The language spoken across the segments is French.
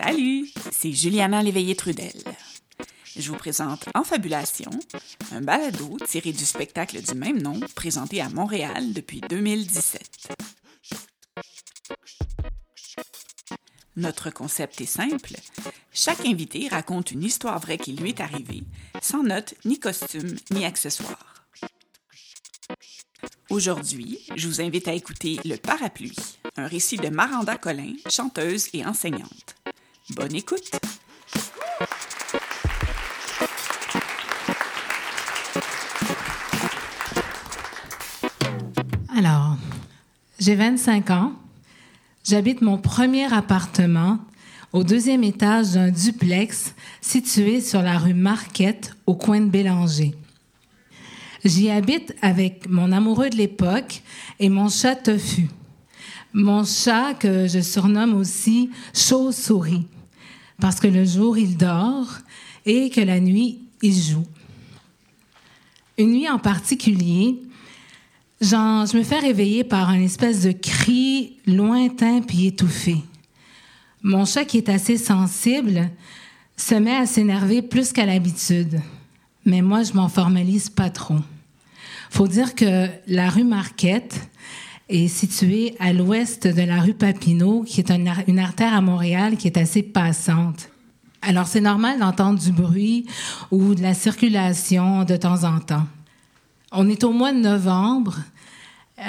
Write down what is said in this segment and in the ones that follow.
Salut, c'est Juliana Léveillé-Trudel. Je vous présente En Fabulation, un balado tiré du spectacle du même nom présenté à Montréal depuis 2017. Notre concept est simple. Chaque invité raconte une histoire vraie qui lui est arrivée, sans notes, ni costumes, ni accessoires. Aujourd'hui, je vous invite à écouter Le Parapluie, un récit de Maranda Collin, chanteuse et enseignante. Bonne écoute! Alors, j'ai 25 ans. J'habite mon premier appartement au deuxième étage d'un duplex situé sur la rue Marquette au coin de Bélanger. J'y habite avec mon amoureux de l'époque et mon chat Tofu. Mon chat que je surnomme aussi Chauve-souris parce que le jour il dort et que la nuit il joue. Une nuit en particulier, je me fais réveiller par un espèce de cri lointain puis étouffé. Mon chat, qui est assez sensible, se met à s'énerver plus qu'à l'habitude. Mais moi, je m'en formalise pas trop. Faut dire que la rue Marquette est située à l'ouest de la rue Papineau, qui est une, artère à Montréal qui est assez passante. Alors, c'est normal d'entendre du bruit ou de la circulation de temps en temps. On est au mois de novembre.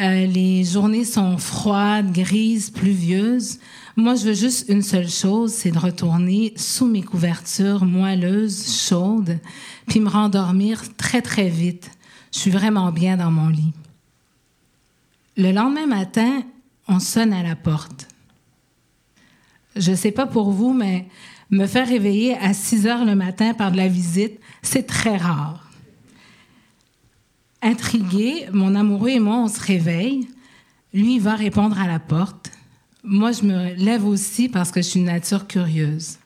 Euh, les journées sont froides, grises, pluvieuses. Moi, je veux juste une seule chose, c'est de retourner sous mes couvertures moelleuses, chaudes, puis me rendormir très, très vite. Je suis vraiment bien dans mon lit. Le lendemain matin, on sonne à la porte. Je ne sais pas pour vous, mais me faire réveiller à 6 heures le matin par de la visite, c'est très rare. Intrigué, mon amoureux et moi, on se réveille. Lui, il va répondre à la porte. Moi, je me lève aussi parce que je suis une nature curieuse.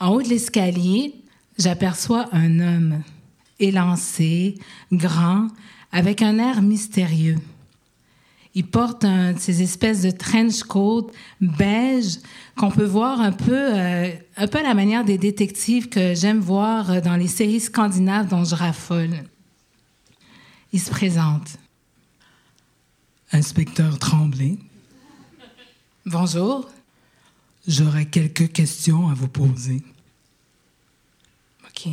En haut de l'escalier, j'aperçois un homme élancé, grand, avec un air mystérieux. Il porte un ces espèces de trench coat beige qu'on peut voir un peu, euh, un peu à la manière des détectives que j'aime voir dans les séries scandinaves dont je raffole. Il se présente. Inspecteur Tremblay. Bonjour. J'aurais quelques questions à vous poser. OK.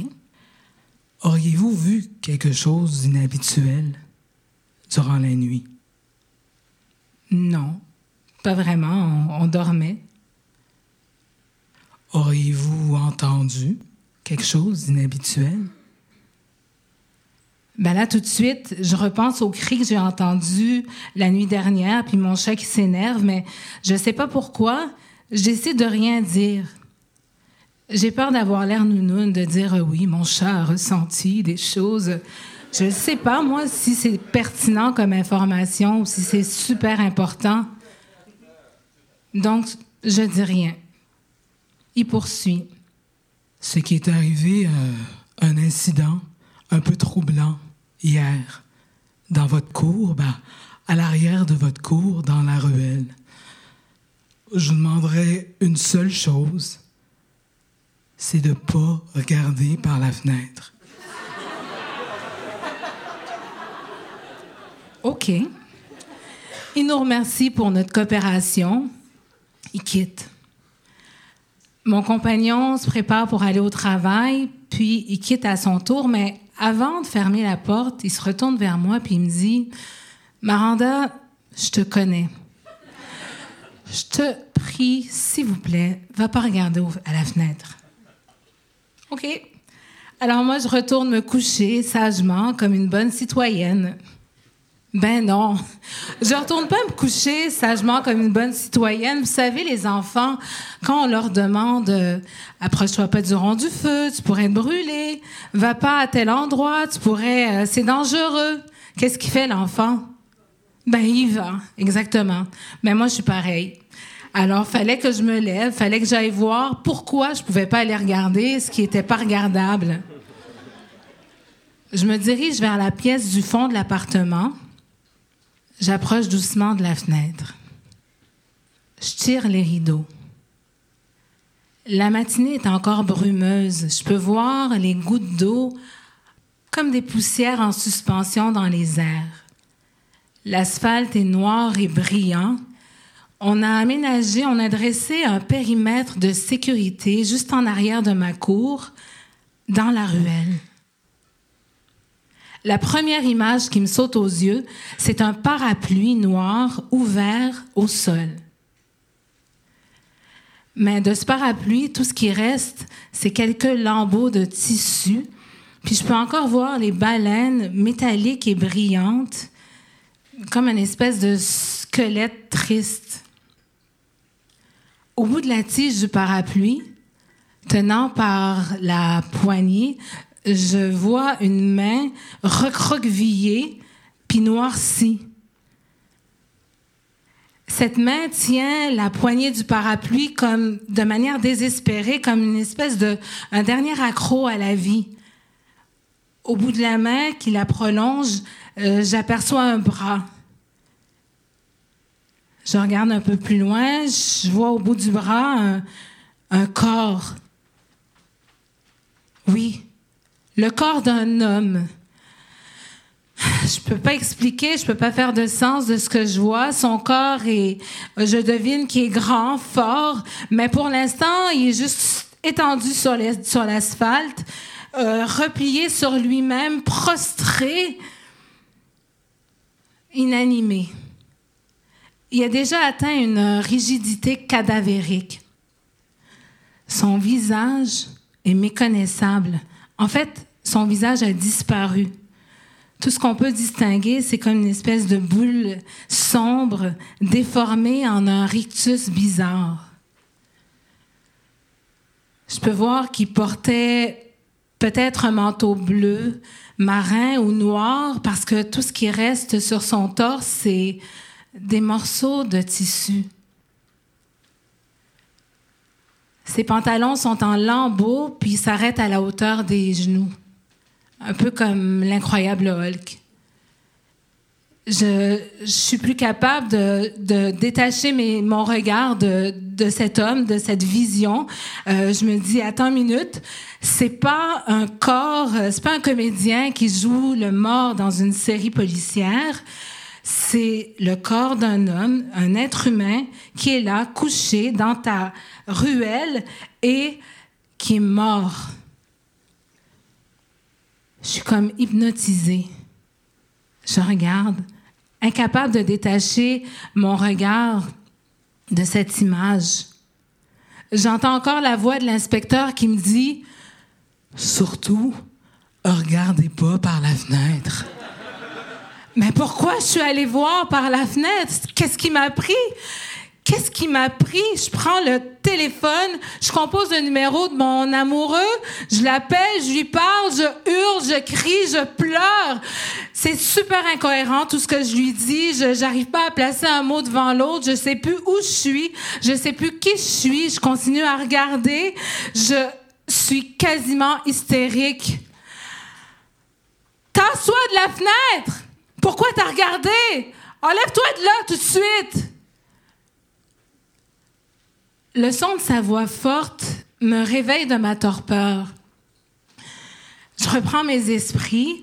Auriez-vous vu quelque chose d'inhabituel durant la nuit? Non, pas vraiment. On, dormait. Auriez-vous entendu quelque chose d'inhabituel? Ben là, tout de suite, je repense au cri que j'ai entendu la nuit dernière, puis mon chat qui s'énerve, mais je sais pas pourquoi. J'essaie de rien dire. J'ai peur d'avoir l'air nounoun, de dire euh, oui, mon chat a ressenti des choses. Je ne sais pas, moi, si c'est pertinent comme information ou si c'est super important. Donc, je dis rien. Il poursuit. Ce qui est arrivé, euh, un incident un peu troublant hier dans votre cour, ben, à l'arrière de votre cour, dans la ruelle. Je demanderai une seule chose, c'est de pas regarder par la fenêtre. OK. Il nous remercie pour notre coopération. Il quitte. Mon compagnon se prépare pour aller au travail, puis il quitte à son tour, mais avant de fermer la porte, il se retourne vers moi puis il me dit Maranda, je te connais. Je te prie, s'il vous plaît, va pas regarder à la fenêtre. OK. Alors moi, je retourne me coucher sagement comme une bonne citoyenne. Ben non, je retourne pas me coucher sagement comme une bonne citoyenne. Vous savez, les enfants, quand on leur demande euh, approche-toi pas du rond du feu, tu pourrais te brûler, va pas à tel endroit, tu pourrais, euh, c'est dangereux. Qu'est-ce qu'il fait l'enfant? Ben il va, exactement. Mais moi je suis pareil. Alors fallait que je me lève, fallait que j'aille voir pourquoi je pouvais pas aller regarder ce qui était pas regardable. Je me dirige vers la pièce du fond de l'appartement. J'approche doucement de la fenêtre. Je tire les rideaux. La matinée est encore brumeuse. Je peux voir les gouttes d'eau comme des poussières en suspension dans les airs. L'asphalte est noir et brillant. On a aménagé, on a dressé un périmètre de sécurité juste en arrière de ma cour, dans la ruelle. La première image qui me saute aux yeux, c'est un parapluie noir ouvert au sol. Mais de ce parapluie, tout ce qui reste, c'est quelques lambeaux de tissu. Puis je peux encore voir les baleines métalliques et brillantes, comme une espèce de squelette triste. Au bout de la tige du parapluie, tenant par la poignée, je vois une main recroquevillée puis noircie. Cette main tient la poignée du parapluie comme de manière désespérée, comme une espèce de un dernier accroc à la vie. Au bout de la main qui la prolonge, euh, j'aperçois un bras. Je regarde un peu plus loin, je vois au bout du bras un, un corps. Oui, le corps d'un homme. Je peux pas expliquer, je peux pas faire de sens de ce que je vois. Son corps est, je devine qu'il est grand, fort, mais pour l'instant, il est juste étendu sur l'asphalte, euh, replié sur lui-même, prostré, inanimé. Il a déjà atteint une rigidité cadavérique. Son visage est méconnaissable. En fait, son visage a disparu. Tout ce qu'on peut distinguer, c'est comme une espèce de boule sombre, déformée en un rictus bizarre. Je peux voir qu'il portait peut-être un manteau bleu, marin ou noir, parce que tout ce qui reste sur son torse, c'est des morceaux de tissu. Ses pantalons sont en lambeaux, puis s'arrêtent à la hauteur des genoux. Un peu comme l'incroyable Hulk. Je, je suis plus capable de, détacher mon regard de, cet homme, de cette vision. Euh, je me dis, attends une minute, c'est pas un corps, c'est pas un comédien qui joue le mort dans une série policière c'est le corps d'un homme, un être humain qui est là, couché dans ta ruelle et qui est mort. Je suis comme hypnotisée. Je regarde, incapable de détacher mon regard de cette image. J'entends encore la voix de l'inspecteur qui me dit Surtout, regardez pas par la fenêtre. Mais pourquoi je suis allée voir par la fenêtre? Qu'est-ce qui m'a pris? Qu'est-ce qui m'a pris? Je prends le téléphone, je compose le numéro de mon amoureux, je l'appelle, je lui parle, je hurle, je crie, je pleure. C'est super incohérent tout ce que je lui dis. Je j'arrive pas à placer un mot devant l'autre. Je sais plus où je suis. Je sais plus qui je suis. Je continue à regarder. Je suis quasiment hystérique. T'assois de la fenêtre! Pourquoi t'as regardé? Enlève-toi de là tout de suite! Le son de sa voix forte me réveille de ma torpeur. Je reprends mes esprits,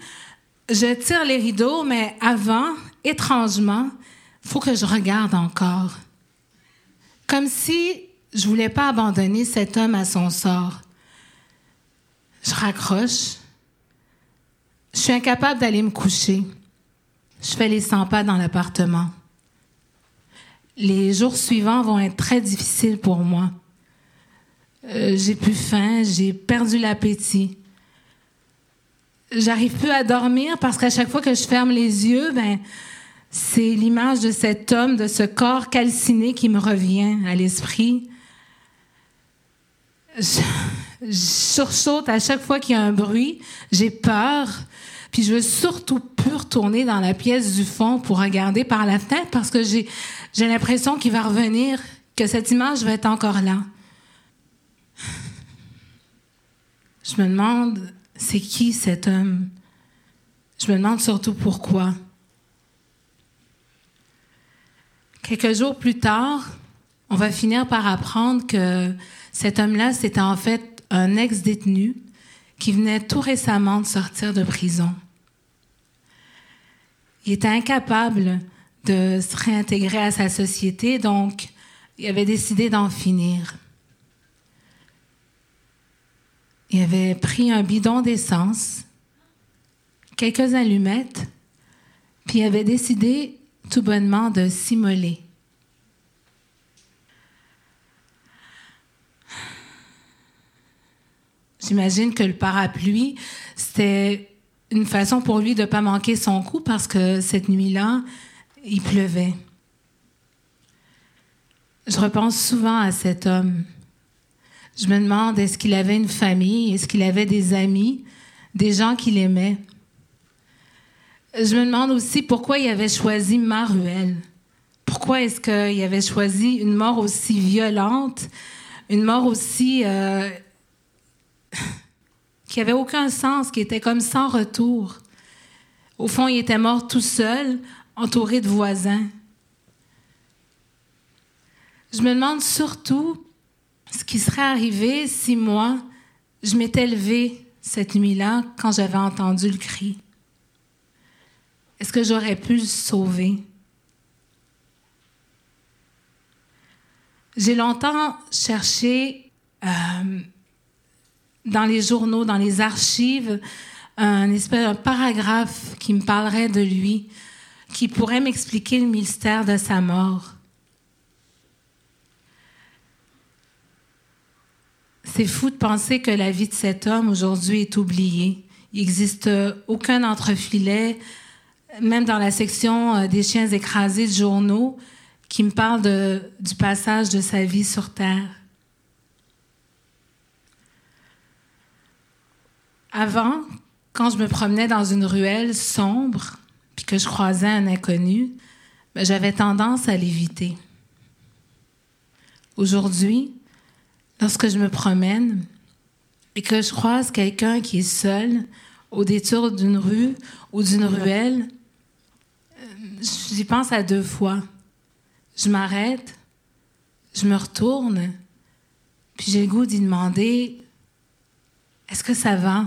je tire les rideaux, mais avant, étrangement, faut que je regarde encore. Comme si je voulais pas abandonner cet homme à son sort. Je raccroche. Je suis incapable d'aller me coucher. Je fais les 100 pas dans l'appartement. Les jours suivants vont être très difficiles pour moi. Euh, j'ai plus faim, j'ai perdu l'appétit. J'arrive plus à dormir parce qu'à chaque fois que je ferme les yeux, ben, c'est l'image de cet homme, de ce corps calciné qui me revient à l'esprit. Je, je sursaute à chaque fois qu'il y a un bruit. J'ai peur. Puis je veux surtout plus retourner dans la pièce du fond pour regarder par la fenêtre parce que j'ai, j'ai l'impression qu'il va revenir, que cette image va être encore là. Je me demande, c'est qui cet homme? Je me demande surtout pourquoi. Quelques jours plus tard, on va finir par apprendre que cet homme-là, c'était en fait un ex-détenu qui venait tout récemment de sortir de prison. Il était incapable de se réintégrer à sa société, donc il avait décidé d'en finir. Il avait pris un bidon d'essence, quelques allumettes, puis il avait décidé tout bonnement de s'immoler. J'imagine que le parapluie, c'était une façon pour lui de ne pas manquer son coup parce que cette nuit-là, il pleuvait. Je repense souvent à cet homme. Je me demande, est-ce qu'il avait une famille? Est-ce qu'il avait des amis? Des gens qu'il aimait? Je me demande aussi pourquoi il avait choisi Maruel. Pourquoi est-ce qu'il avait choisi une mort aussi violente, une mort aussi euh, qui avait aucun sens, qui était comme sans retour. Au fond, il était mort tout seul, entouré de voisins. Je me demande surtout ce qui serait arrivé si moi, je m'étais levée cette nuit-là quand j'avais entendu le cri. Est-ce que j'aurais pu le sauver? J'ai longtemps cherché euh, dans les journaux, dans les archives, un espèce un paragraphe qui me parlerait de lui, qui pourrait m'expliquer le mystère de sa mort. C'est fou de penser que la vie de cet homme aujourd'hui est oubliée. Il n'existe aucun entrefilet, même dans la section euh, des chiens écrasés de journaux, qui me parle du passage de sa vie sur Terre. Avant, quand je me promenais dans une ruelle sombre, puis que je croisais un inconnu, ben, j'avais tendance à l'éviter. Aujourd'hui, lorsque je me promène et que je croise quelqu'un qui est seul au détour d'une rue ou d'une ruelle, euh, j'y pense à deux fois. Je m'arrête, je me retourne, puis j'ai le goût d'y demander Est-ce que ça va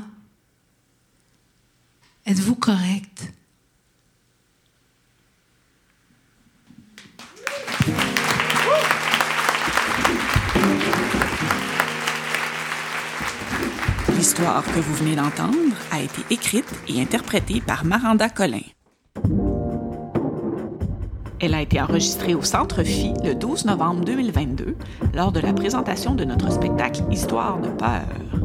Êtes-vous correct? L'histoire que vous venez d'entendre a été écrite et interprétée par Maranda Collin. Elle a été enregistrée au Centre Phi le 12 novembre 2022 lors de la présentation de notre spectacle Histoire de peur.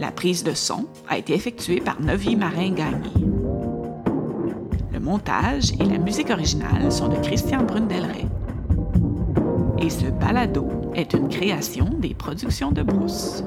La prise de son a été effectuée par Novi Marin-Gagné. Le montage et la musique originale sont de Christian Brundelray. Et ce balado est une création des productions de Brousse.